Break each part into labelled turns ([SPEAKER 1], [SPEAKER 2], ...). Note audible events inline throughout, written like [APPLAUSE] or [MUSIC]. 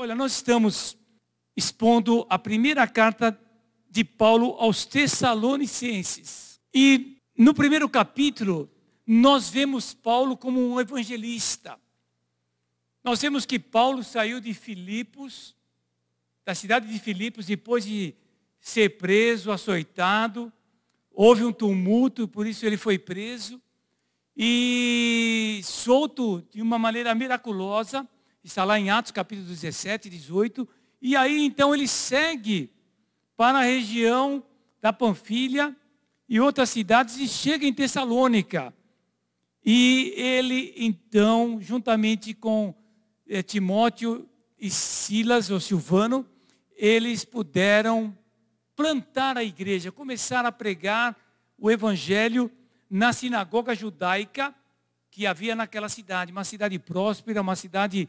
[SPEAKER 1] Olha, nós estamos expondo a primeira carta de Paulo aos Tessalonicenses. E no primeiro capítulo, nós vemos Paulo como um evangelista. Nós vemos que Paulo saiu de Filipos, da cidade de Filipos, depois de ser preso, açoitado. Houve um tumulto, por isso ele foi preso. E solto de uma maneira miraculosa, está lá em Atos capítulo 17, 18. E aí então ele segue para a região da Panfilha e outras cidades e chega em Tessalônica. E ele então, juntamente com eh, Timóteo e Silas, ou Silvano, eles puderam plantar a igreja, começar a pregar o evangelho na sinagoga judaica que havia naquela cidade, uma cidade próspera, uma cidade é,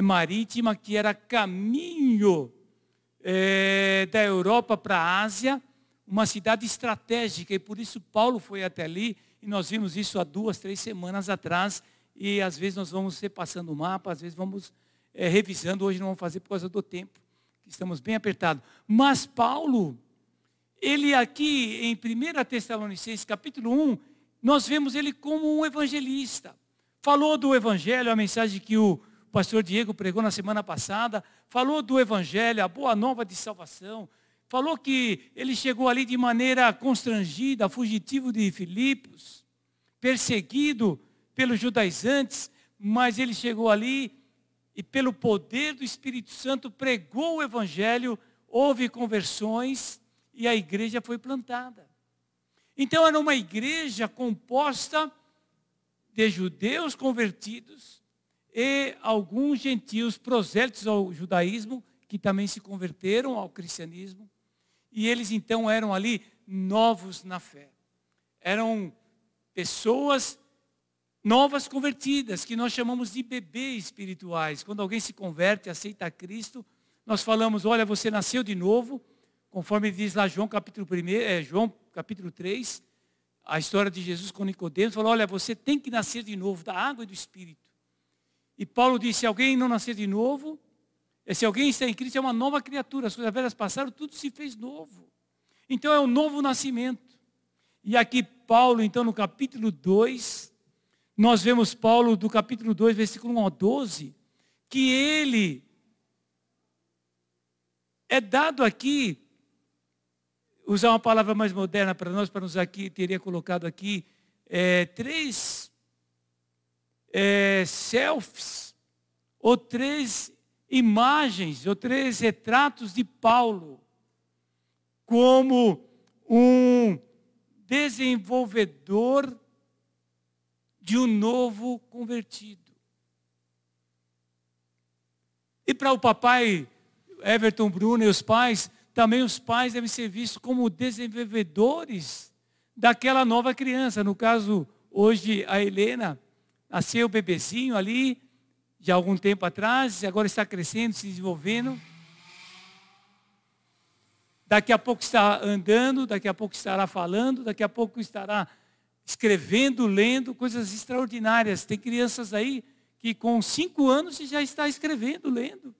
[SPEAKER 1] marítima que era caminho é, da Europa para a Ásia, uma cidade estratégica, e por isso Paulo foi até ali, e nós vimos isso há duas, três semanas atrás, e às vezes nós vamos repassando o mapa, às vezes vamos é, revisando, hoje não vamos fazer por causa do tempo, que estamos bem apertados. Mas Paulo, ele aqui em 1 Tessalonicenses capítulo 1, nós vemos ele como um evangelista. Falou do evangelho, a mensagem que o pastor Diego pregou na semana passada, falou do evangelho, a boa nova de salvação, falou que ele chegou ali de maneira constrangida, fugitivo de Filipos, perseguido pelos judaizantes, mas ele chegou ali e pelo poder do Espírito Santo pregou o evangelho, houve conversões e a igreja foi plantada. Então era uma igreja composta de judeus convertidos e alguns gentios prosélitos ao judaísmo, que também se converteram ao cristianismo. E eles então eram ali novos na fé. Eram pessoas novas convertidas, que nós chamamos de bebês espirituais. Quando alguém se converte, aceita Cristo, nós falamos, olha, você nasceu de novo, conforme diz lá João capítulo 1, é, João capítulo 3, a história de Jesus com Nicodemos, falou, olha, você tem que nascer de novo, da água e do Espírito. E Paulo disse, se alguém não nascer de novo, é, se alguém está em Cristo, é uma nova criatura, as coisas velhas passaram, tudo se fez novo. Então é um novo nascimento. E aqui Paulo, então, no capítulo 2, nós vemos Paulo do capítulo 2, versículo 1 ao 12, que ele é dado aqui usar uma palavra mais moderna para nós, para nos aqui, teria colocado aqui é, três é, selfies, ou três imagens, ou três retratos de Paulo, como um desenvolvedor de um novo convertido. E para o papai Everton Bruno e os pais, também os pais devem ser vistos como desenvolvedores daquela nova criança. No caso, hoje, a Helena nasceu bebezinho ali, de algum tempo atrás, e agora está crescendo, se desenvolvendo. Daqui a pouco está andando, daqui a pouco estará falando, daqui a pouco estará escrevendo, lendo, coisas extraordinárias. Tem crianças aí que com cinco anos já está escrevendo, lendo.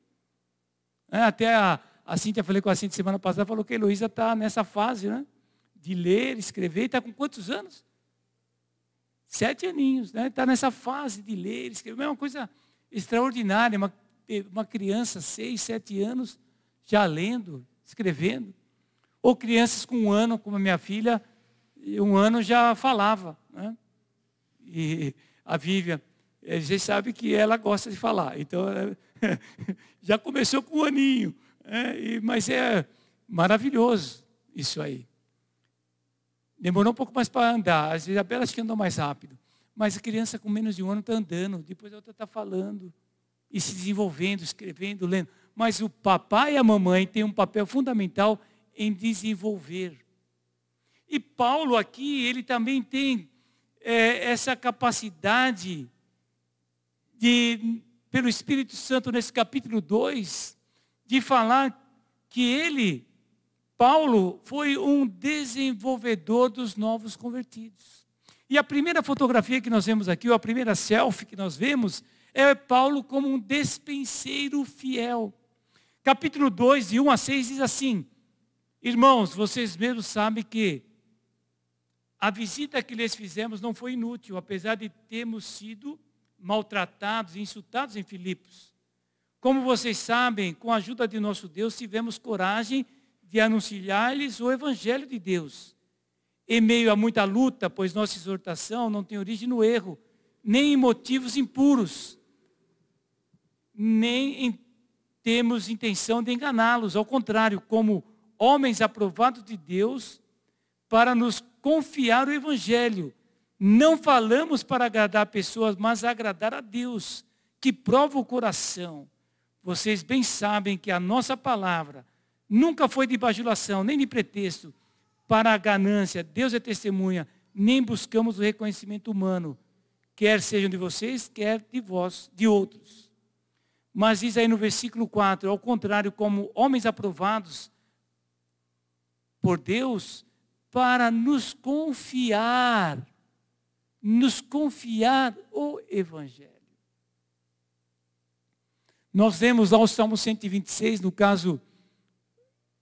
[SPEAKER 1] É, até a, a Cíntia, falei com a Cíntia semana passada, falou que a Heloísa está nessa fase, né? De ler, escrever. Está com quantos anos? Sete aninhos, né? Está nessa fase de ler, escrever. É uma coisa extraordinária. Uma, uma criança, seis, sete anos, já lendo, escrevendo. Ou crianças com um ano, como a minha filha, um ano já falava. Né? E a Vivian, vocês sabem que ela gosta de falar. Então, [LAUGHS] já começou com um aninho. É, e, mas é maravilhoso isso aí. Demorou um pouco mais para andar. As Isabelas que andam mais rápido. Mas a criança com menos de um ano está andando. Depois a outra está falando. E se desenvolvendo, escrevendo, lendo. Mas o papai e a mamãe têm um papel fundamental em desenvolver. E Paulo aqui, ele também tem é, essa capacidade de, pelo Espírito Santo, nesse capítulo 2, de falar que ele, Paulo, foi um desenvolvedor dos novos convertidos. E a primeira fotografia que nós vemos aqui, ou a primeira selfie que nós vemos, é Paulo como um despenseiro fiel. Capítulo 2, de 1 a 6, diz assim: Irmãos, vocês mesmos sabem que a visita que lhes fizemos não foi inútil, apesar de termos sido maltratados e insultados em Filipos. Como vocês sabem, com a ajuda de nosso Deus, tivemos coragem de anunciar-lhes o Evangelho de Deus. Em meio a muita luta, pois nossa exortação não tem origem no erro, nem em motivos impuros, nem em, temos intenção de enganá-los. Ao contrário, como homens aprovados de Deus, para nos confiar o Evangelho. Não falamos para agradar pessoas, mas agradar a Deus, que prova o coração. Vocês bem sabem que a nossa palavra nunca foi de bajulação, nem de pretexto, para a ganância. Deus é testemunha, nem buscamos o reconhecimento humano, quer sejam de vocês, quer de vós, de outros. Mas diz aí no versículo 4, ao contrário, como homens aprovados por Deus, para nos confiar, nos confiar o Evangelho. Nós vemos lá o Salmo 126, no caso,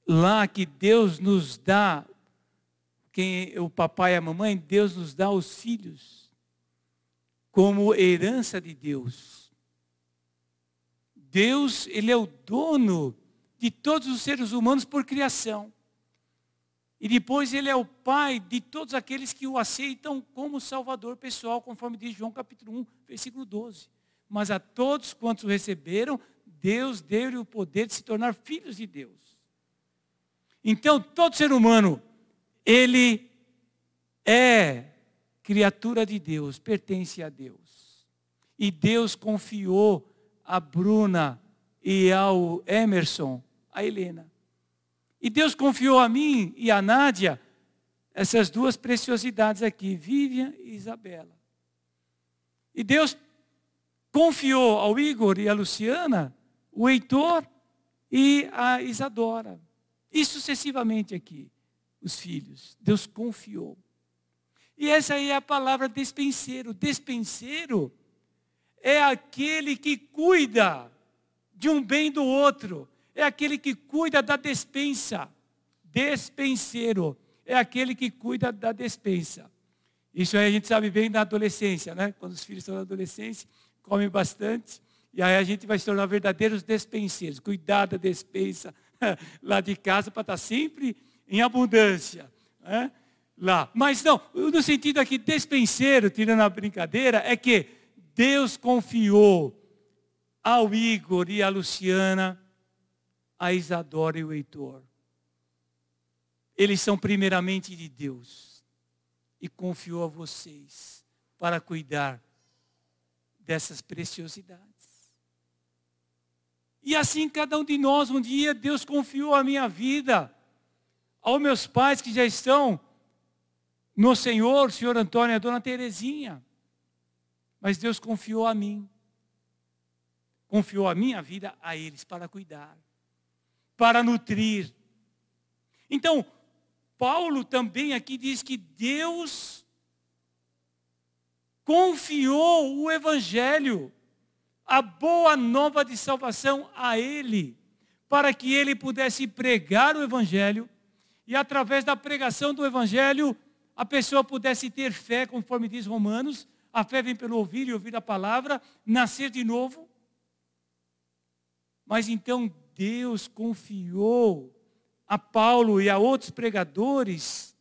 [SPEAKER 1] lá que Deus nos dá, quem o papai e a mamãe, Deus nos dá os filhos como herança de Deus. Deus, Ele é o dono de todos os seres humanos por criação. E depois ele é o pai de todos aqueles que o aceitam como salvador pessoal, conforme diz João capítulo 1, versículo 12. Mas a todos quantos o receberam, Deus deu-lhe o poder de se tornar filhos de Deus. Então, todo ser humano, ele é criatura de Deus, pertence a Deus. E Deus confiou a Bruna e ao Emerson, a Helena. E Deus confiou a mim e a Nádia essas duas preciosidades aqui, Vivian e Isabela. E Deus confiou ao Igor e a Luciana o Heitor e a Isadora. E sucessivamente aqui, os filhos. Deus confiou. E essa aí é a palavra despenseiro. Despenseiro é aquele que cuida de um bem do outro é aquele que cuida da despensa. Despenseiro é aquele que cuida da despensa. Isso aí a gente sabe bem da adolescência, né? Quando os filhos estão na adolescência, comem bastante. E aí a gente vai se tornar verdadeiros despenseiros. Cuidar da despensa [LAUGHS] lá de casa para estar sempre em abundância. Né? Lá. Mas não, no sentido aqui, despenseiro, tirando a brincadeira, é que Deus confiou ao Igor e à Luciana a Isadora e o Heitor. Eles são primeiramente de Deus e confiou a vocês para cuidar dessas preciosidades. E assim cada um de nós, um dia Deus confiou a minha vida aos meus pais que já estão no Senhor, Senhor Antônio e a Dona Terezinha. Mas Deus confiou a mim. Confiou a minha vida a eles para cuidar para nutrir. Então, Paulo também aqui diz que Deus confiou o Evangelho, a boa nova de salvação a ele, para que ele pudesse pregar o Evangelho e através da pregação do Evangelho a pessoa pudesse ter fé, conforme diz Romanos, a fé vem pelo ouvir e ouvir a palavra, nascer de novo. Mas então Deus confiou a Paulo e a outros pregadores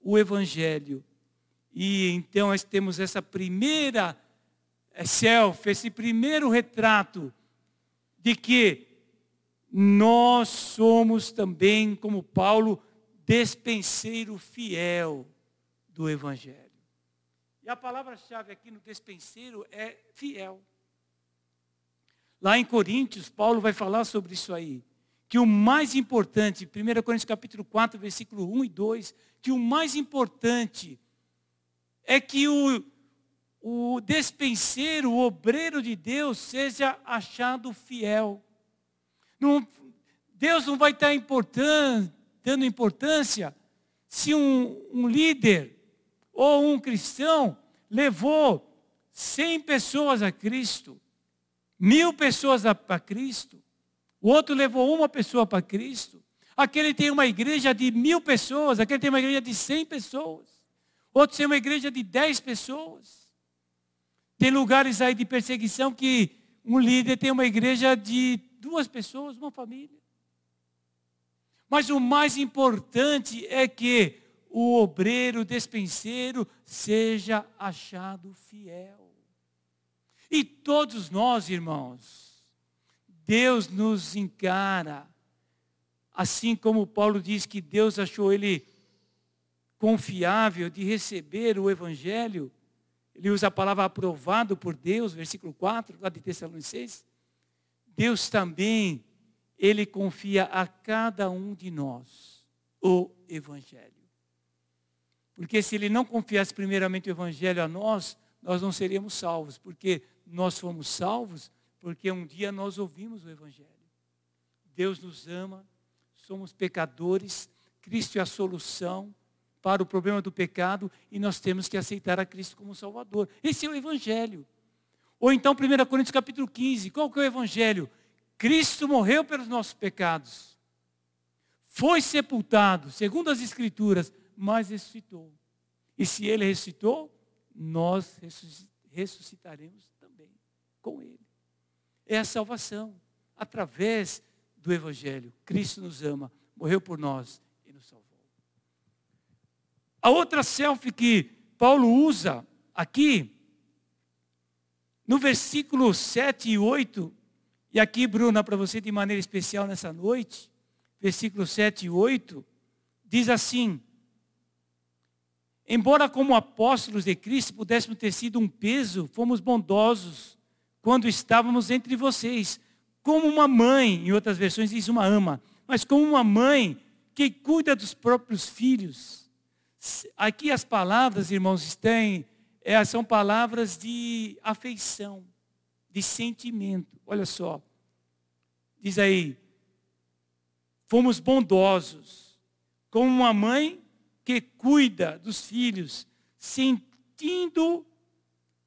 [SPEAKER 1] o Evangelho. E então nós temos essa primeira selfie, esse primeiro retrato de que nós somos também, como Paulo, despenseiro fiel do Evangelho. E a palavra-chave aqui no despenseiro é fiel. Lá em Coríntios, Paulo vai falar sobre isso aí. Que o mais importante, 1 Coríntios capítulo 4, versículo 1 e 2, que o mais importante é que o, o despenseiro, o obreiro de Deus, seja achado fiel. Não, Deus não vai estar importan, dando importância se um, um líder ou um cristão levou 100 pessoas a Cristo mil pessoas para Cristo, O outro levou uma pessoa para Cristo. Aquele tem uma igreja de mil pessoas, aquele tem uma igreja de cem pessoas. Outro tem uma igreja de dez pessoas. Tem lugares aí de perseguição que um líder tem uma igreja de duas pessoas, uma família. Mas o mais importante é que o obreiro o despenseiro seja achado fiel. E todos nós, irmãos, Deus nos encara, assim como Paulo diz que Deus achou ele confiável de receber o Evangelho, ele usa a palavra aprovado por Deus, versículo 4, lá de Tessalonicenses. Deus também, ele confia a cada um de nós o Evangelho. Porque se ele não confiasse primeiramente o Evangelho a nós, nós não seríamos salvos. Porque nós fomos salvos porque um dia nós ouvimos o Evangelho. Deus nos ama, somos pecadores, Cristo é a solução para o problema do pecado e nós temos que aceitar a Cristo como Salvador. Esse é o Evangelho. Ou então 1 Coríntios capítulo 15, qual que é o Evangelho? Cristo morreu pelos nossos pecados, foi sepultado, segundo as Escrituras, mas ressuscitou. E se ele ressuscitou, nós ressuscitaremos também com ele. É a salvação através do Evangelho. Cristo nos ama, morreu por nós. A outra selfie que Paulo usa aqui, no versículo 7 e 8, e aqui, Bruna, para você de maneira especial nessa noite, versículo 7 e 8, diz assim: Embora como apóstolos de Cristo pudéssemos ter sido um peso, fomos bondosos quando estávamos entre vocês, como uma mãe, em outras versões diz uma ama, mas como uma mãe que cuida dos próprios filhos. Aqui as palavras, irmãos, têm, é, são palavras de afeição, de sentimento. Olha só, diz aí, fomos bondosos, como uma mãe que cuida dos filhos, sentindo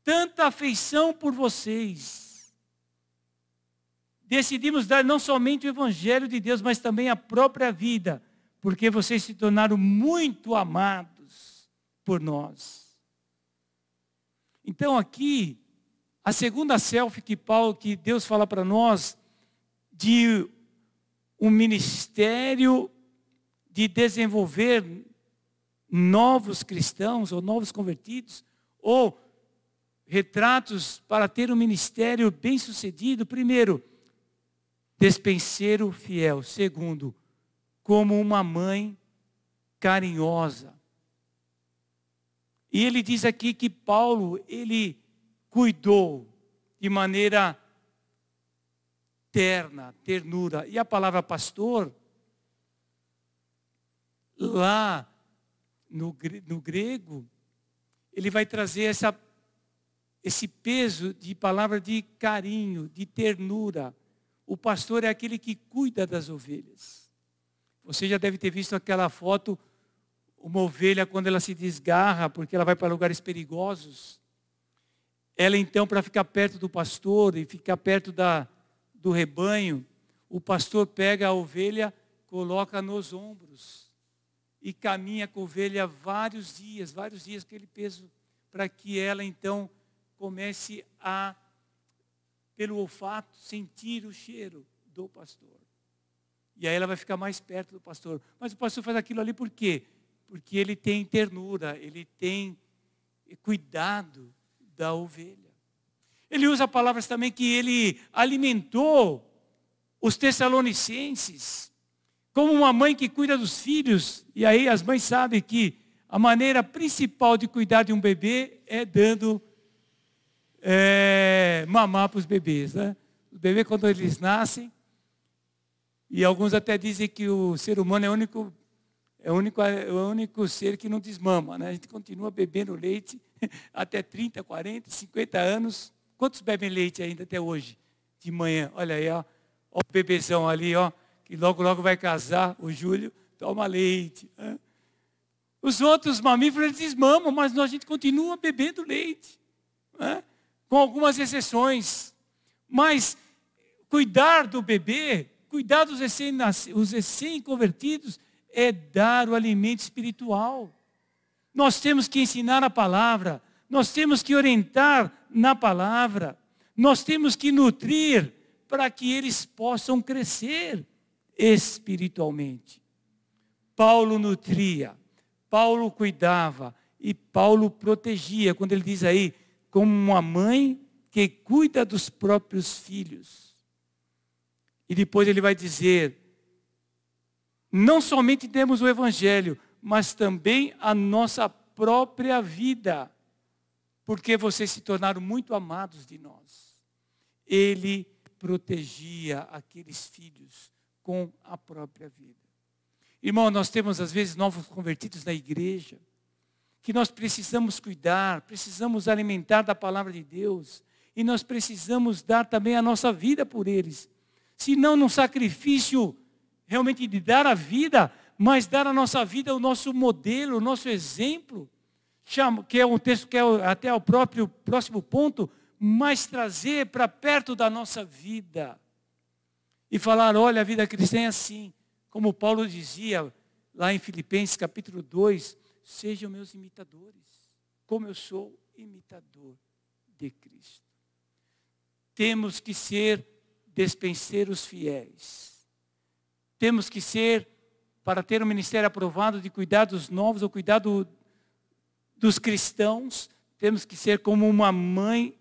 [SPEAKER 1] tanta afeição por vocês. Decidimos dar não somente o Evangelho de Deus, mas também a própria vida, porque vocês se tornaram muito amados por nós. Então aqui, a segunda selfie que Paulo, que Deus fala para nós, de um ministério de desenvolver novos cristãos ou novos convertidos, ou retratos para ter um ministério bem sucedido. Primeiro, despenseiro fiel. Segundo, como uma mãe carinhosa. E ele diz aqui que Paulo, ele cuidou de maneira terna, ternura. E a palavra pastor, lá no, no grego, ele vai trazer essa, esse peso de palavra de carinho, de ternura. O pastor é aquele que cuida das ovelhas. Você já deve ter visto aquela foto, uma ovelha quando ela se desgarra, porque ela vai para lugares perigosos. Ela então, para ficar perto do pastor e ficar perto da, do rebanho, o pastor pega a ovelha, coloca nos ombros e caminha com a ovelha vários dias, vários dias aquele peso, para que ela então comece a, pelo olfato, sentir o cheiro do pastor. E aí ela vai ficar mais perto do pastor. Mas o pastor faz aquilo ali por quê? Porque ele tem ternura, ele tem cuidado da ovelha. Ele usa palavras também que ele alimentou os tessalonicenses como uma mãe que cuida dos filhos, e aí as mães sabem que a maneira principal de cuidar de um bebê é dando é, mamar para os bebês. Né? Os bebês, quando eles nascem, e alguns até dizem que o ser humano é o único, é o único, é o único ser que não desmama. Né? A gente continua bebendo leite [LAUGHS] até 30, 40, 50 anos. Quantos bebem leite ainda até hoje? De manhã. Olha aí, ó, o bebezão ali, ó que logo, logo vai casar, o Júlio, toma leite. Né? Os outros mamíferos eles desmamam, mas a gente continua bebendo leite. Né? Com algumas exceções. Mas cuidar do bebê Cuidar dos recém-convertidos é dar o alimento espiritual. Nós temos que ensinar a palavra, nós temos que orientar na palavra, nós temos que nutrir para que eles possam crescer espiritualmente. Paulo nutria, Paulo cuidava e Paulo protegia, quando ele diz aí, como uma mãe que cuida dos próprios filhos. E depois ele vai dizer, não somente temos o Evangelho, mas também a nossa própria vida, porque vocês se tornaram muito amados de nós. Ele protegia aqueles filhos com a própria vida. Irmão, nós temos às vezes novos convertidos na igreja, que nós precisamos cuidar, precisamos alimentar da palavra de Deus, e nós precisamos dar também a nossa vida por eles. Se não num sacrifício realmente de dar a vida, mas dar a nossa vida o nosso modelo, o nosso exemplo, que é um texto que é até o próprio próximo ponto, mas trazer para perto da nossa vida. E falar, olha, a vida cristã é assim. Como Paulo dizia lá em Filipenses capítulo 2, sejam meus imitadores, como eu sou imitador de Cristo. Temos que ser despenseiros fiéis. Temos que ser, para ter um ministério aprovado de cuidar dos novos ou cuidar do, dos cristãos, temos que ser como uma mãe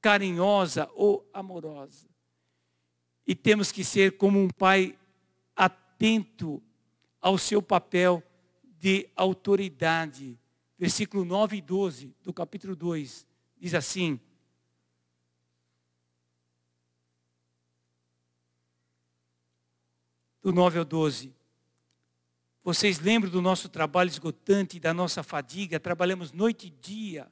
[SPEAKER 1] carinhosa ou amorosa. E temos que ser como um pai atento ao seu papel de autoridade. Versículo 9 e 12 do capítulo 2 diz assim: do 9 ao 12. Vocês lembram do nosso trabalho esgotante, da nossa fadiga? Trabalhamos noite e dia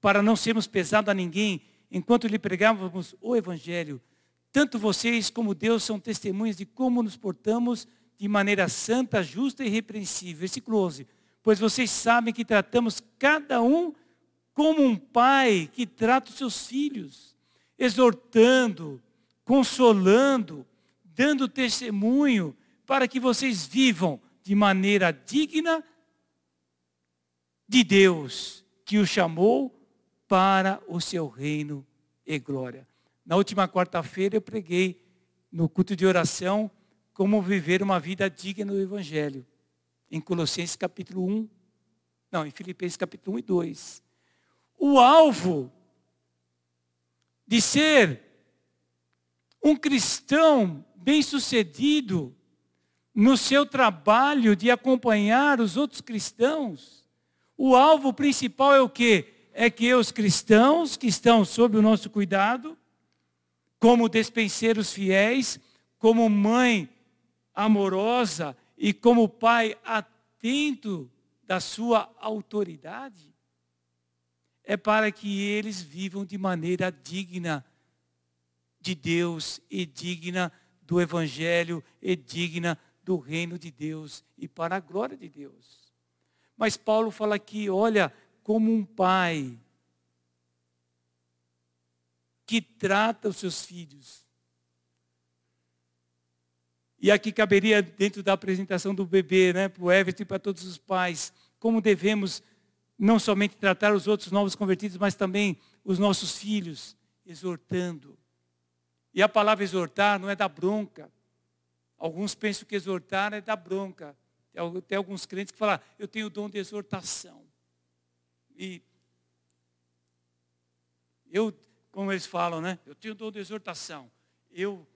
[SPEAKER 1] para não sermos pesados a ninguém enquanto lhe pregávamos o Evangelho. Tanto vocês como Deus são testemunhas de como nos portamos de maneira santa, justa e irrepreensível. Versículo 11. Pois vocês sabem que tratamos cada um como um pai que trata os seus filhos, exortando, consolando, dando testemunho para que vocês vivam de maneira digna de Deus, que o chamou para o seu reino e glória. Na última quarta-feira eu preguei no culto de oração como viver uma vida digna do Evangelho. Em Colossenses capítulo 1, não, em Filipenses capítulo 1 e 2. O alvo de ser um cristão bem-sucedido no seu trabalho de acompanhar os outros cristãos, o alvo principal é o quê? É que os cristãos que estão sob o nosso cuidado, como despenseiros fiéis, como mãe amorosa e como pai atento da sua autoridade, é para que eles vivam de maneira digna de Deus e digna do Evangelho e digna do reino de Deus e para a glória de Deus. Mas Paulo fala aqui, olha, como um pai que trata os seus filhos. E aqui caberia, dentro da apresentação do bebê, né, para o Everton e para todos os pais, como devemos não somente tratar os outros novos convertidos, mas também os nossos filhos, exortando, e a palavra exortar não é da bronca. Alguns pensam que exortar é da bronca. Tem alguns crentes que falam, eu tenho o dom de exortação. E eu, como eles falam, né? Eu tenho o dom de exortação. Eu.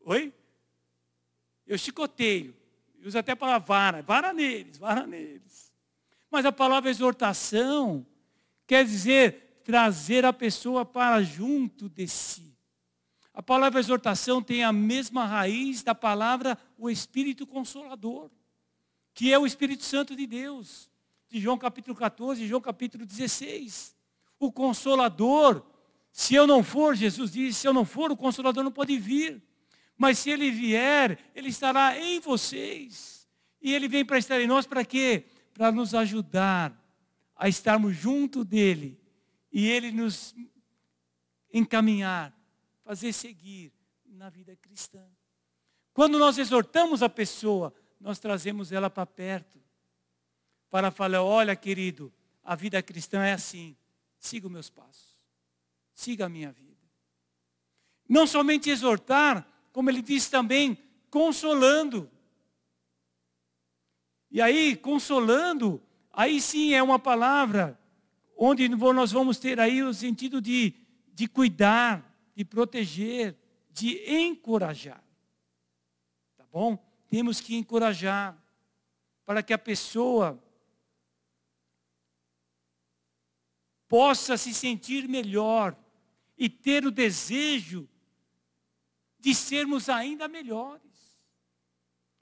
[SPEAKER 1] Oi? Eu chicoteio. Eu uso até a palavra vara. Vara neles, vara neles. Mas a palavra exortação quer dizer trazer a pessoa para junto de si. A palavra exortação tem a mesma raiz da palavra o Espírito Consolador, que é o Espírito Santo de Deus, de João capítulo 14, João capítulo 16. O Consolador, se eu não for, Jesus disse, se eu não for, o Consolador não pode vir. Mas se ele vier, ele estará em vocês. E ele vem para estar em nós para quê? Para nos ajudar a estarmos junto dele e Ele nos encaminhar, fazer seguir na vida cristã. Quando nós exortamos a pessoa, nós trazemos ela para perto, para falar: olha, querido, a vida cristã é assim, siga os meus passos, siga a minha vida. Não somente exortar, como ele diz também, consolando. E aí, consolando, aí sim é uma palavra onde nós vamos ter aí o sentido de, de cuidar, de proteger, de encorajar. Tá bom? Temos que encorajar para que a pessoa possa se sentir melhor e ter o desejo de sermos ainda melhores.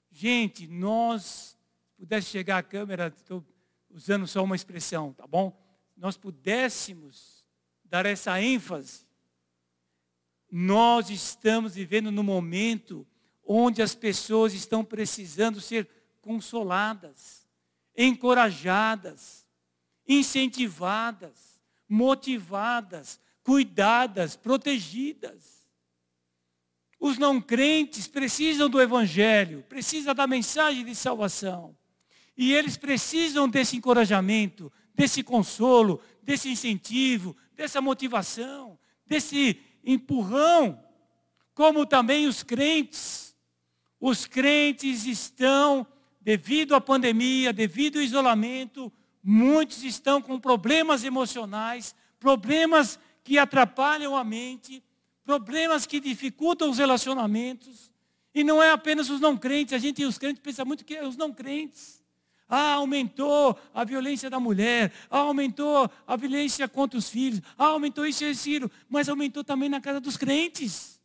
[SPEAKER 1] Gente, nós, pudesse chegar à câmera, estou usando só uma expressão, tá bom? Nós pudéssemos dar essa ênfase nós estamos vivendo no momento onde as pessoas estão precisando ser consoladas, encorajadas, incentivadas, motivadas, cuidadas, protegidas. Os não crentes precisam do Evangelho, precisam da mensagem de salvação. E eles precisam desse encorajamento, desse consolo, desse incentivo, dessa motivação, desse empurrão, como também os crentes. Os crentes estão, devido à pandemia, devido ao isolamento, muitos estão com problemas emocionais, problemas que atrapalham a mente, problemas que dificultam os relacionamentos. E não é apenas os não crentes, a gente, os crentes, pensa muito que é os não crentes. Ah, aumentou a violência da mulher, ah, aumentou a violência contra os filhos, ah, aumentou isso e aquilo, mas aumentou também na casa dos crentes.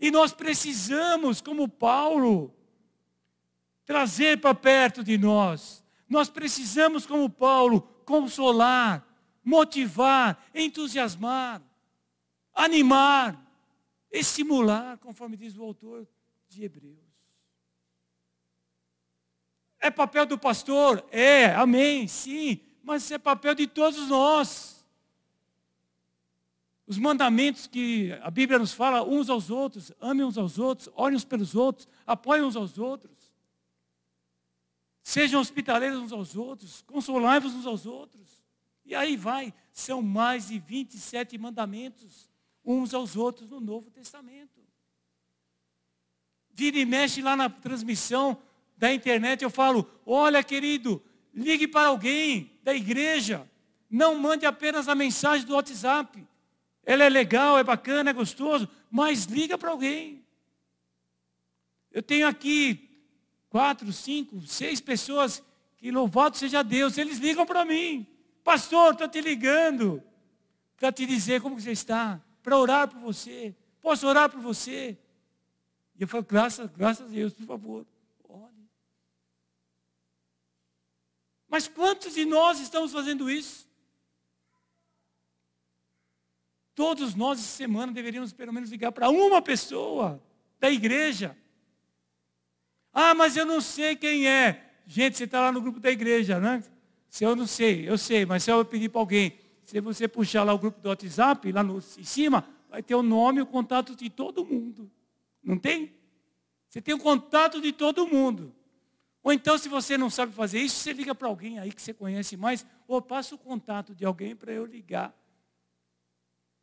[SPEAKER 1] E nós precisamos, como Paulo, trazer para perto de nós. Nós precisamos, como Paulo, consolar, motivar, entusiasmar, animar, estimular, conforme diz o autor de Hebreus. É papel do pastor? É, amém, sim. Mas é papel de todos nós. Os mandamentos que a Bíblia nos fala uns aos outros, amem uns aos outros, orem uns pelos outros, apoiem uns aos outros. Sejam hospitaleiros uns aos outros, consolai-vos uns aos outros. E aí vai, são mais de 27 mandamentos uns aos outros no Novo Testamento. Vira e mexe lá na transmissão, da internet, eu falo: olha, querido, ligue para alguém da igreja. Não mande apenas a mensagem do WhatsApp. Ela é legal, é bacana, é gostoso, mas liga para alguém. Eu tenho aqui quatro, cinco, seis pessoas que louvado seja Deus, eles ligam para mim. Pastor, estou te ligando para te dizer como você está, para orar por você. Posso orar por você? E eu falo, graças, graças a Deus, por favor. Mas quantos de nós estamos fazendo isso? Todos nós, essa semana, deveríamos pelo menos ligar para uma pessoa da igreja. Ah, mas eu não sei quem é. Gente, você está lá no grupo da igreja, né? Se eu não sei, eu sei, mas se eu pedir para alguém, se você puxar lá o grupo do WhatsApp, lá no, em cima, vai ter o nome e o contato de todo mundo. Não tem? Você tem o contato de todo mundo. Ou então, se você não sabe fazer isso, você liga para alguém aí que você conhece mais, ou passa o contato de alguém para eu ligar.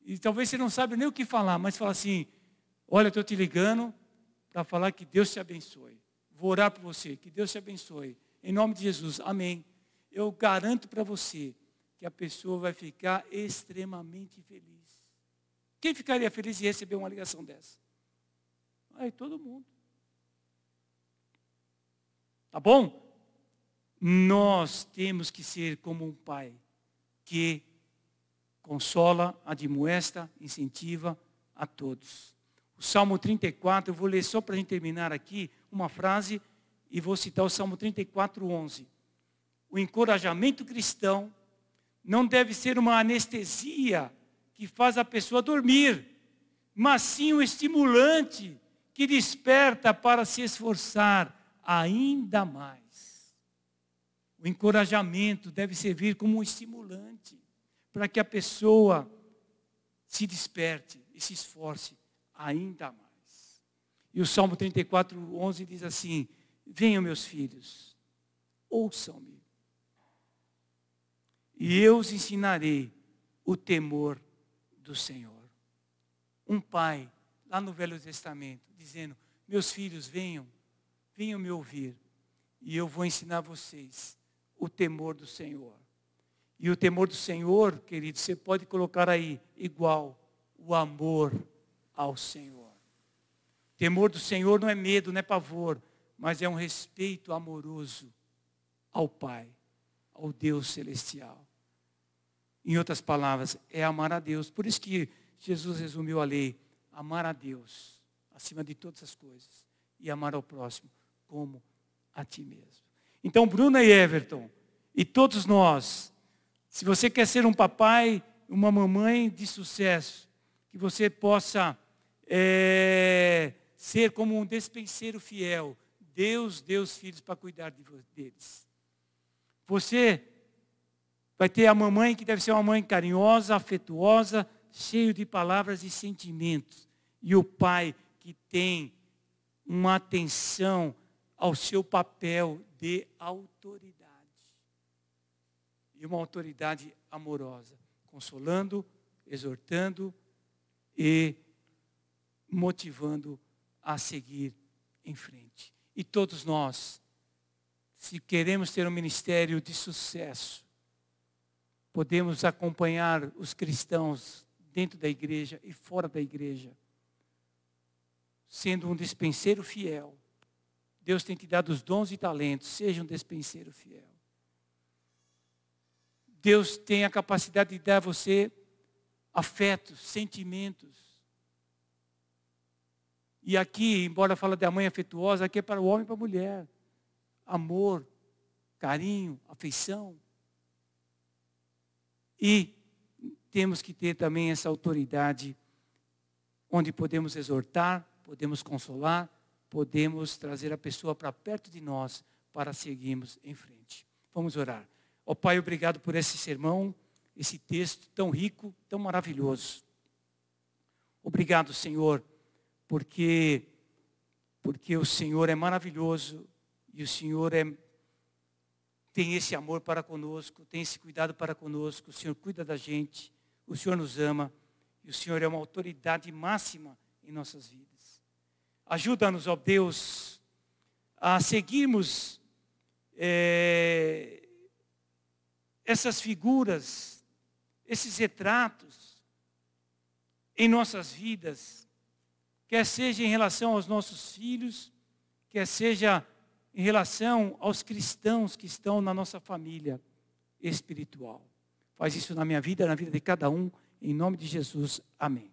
[SPEAKER 1] E talvez você não sabe nem o que falar, mas fala assim: olha, estou te ligando para falar que Deus te abençoe. Vou orar por você, que Deus te abençoe. Em nome de Jesus, amém. Eu garanto para você que a pessoa vai ficar extremamente feliz. Quem ficaria feliz em receber uma ligação dessa? Aí todo mundo. Tá bom? Nós temos que ser como um pai que consola, admoesta, incentiva a todos. O Salmo 34, eu vou ler só para a gente terminar aqui uma frase e vou citar o Salmo 34, 11. O encorajamento cristão não deve ser uma anestesia que faz a pessoa dormir, mas sim um estimulante que desperta para se esforçar ainda mais. O encorajamento deve servir como um estimulante para que a pessoa se desperte, se esforce ainda mais. E o Salmo 34, 11 diz assim: Venham, meus filhos, ouçam-me, e eu os ensinarei o temor do Senhor. Um pai, lá no Velho Testamento, dizendo: Meus filhos, venham, venham me ouvir, e eu vou ensinar vocês o temor do Senhor. E o temor do Senhor, querido, você pode colocar aí igual o amor ao Senhor. Temor do Senhor não é medo, não é pavor, mas é um respeito amoroso ao Pai, ao Deus celestial. Em outras palavras, é amar a Deus. Por isso que Jesus resumiu a lei: amar a Deus acima de todas as coisas e amar ao próximo como a ti mesmo. Então, Bruna e Everton, e todos nós, se você quer ser um papai, uma mamãe de sucesso, que você possa é, ser como um despenseiro fiel. Deus deu os filhos para cuidar de, deles. Você vai ter a mamãe que deve ser uma mãe carinhosa, afetuosa, cheio de palavras e sentimentos. E o pai que tem uma atenção ao seu papel de autoridade e uma autoridade amorosa, consolando, exortando e motivando a seguir em frente. E todos nós, se queremos ter um ministério de sucesso, podemos acompanhar os cristãos dentro da igreja e fora da igreja, sendo um despenseiro fiel. Deus tem te dado os dons e talentos, seja um despenseiro fiel. Deus tem a capacidade de dar a você afetos, sentimentos. E aqui, embora fala da mãe afetuosa, aqui é para o homem e para a mulher. Amor, carinho, afeição. E temos que ter também essa autoridade onde podemos exortar, podemos consolar, podemos trazer a pessoa para perto de nós para seguirmos em frente. Vamos orar. Ó oh, Pai, obrigado por esse sermão, esse texto tão rico, tão maravilhoso. Obrigado, Senhor, porque porque o Senhor é maravilhoso e o Senhor é tem esse amor para conosco, tem esse cuidado para conosco, o Senhor cuida da gente, o Senhor nos ama e o Senhor é uma autoridade máxima em nossas vidas. Ajuda-nos, ó Deus, a seguirmos é, essas figuras, esses retratos em nossas vidas, quer seja em relação aos nossos filhos, quer seja em relação aos cristãos que estão na nossa família espiritual. Faz isso na minha vida, na vida de cada um, em nome de Jesus. Amém.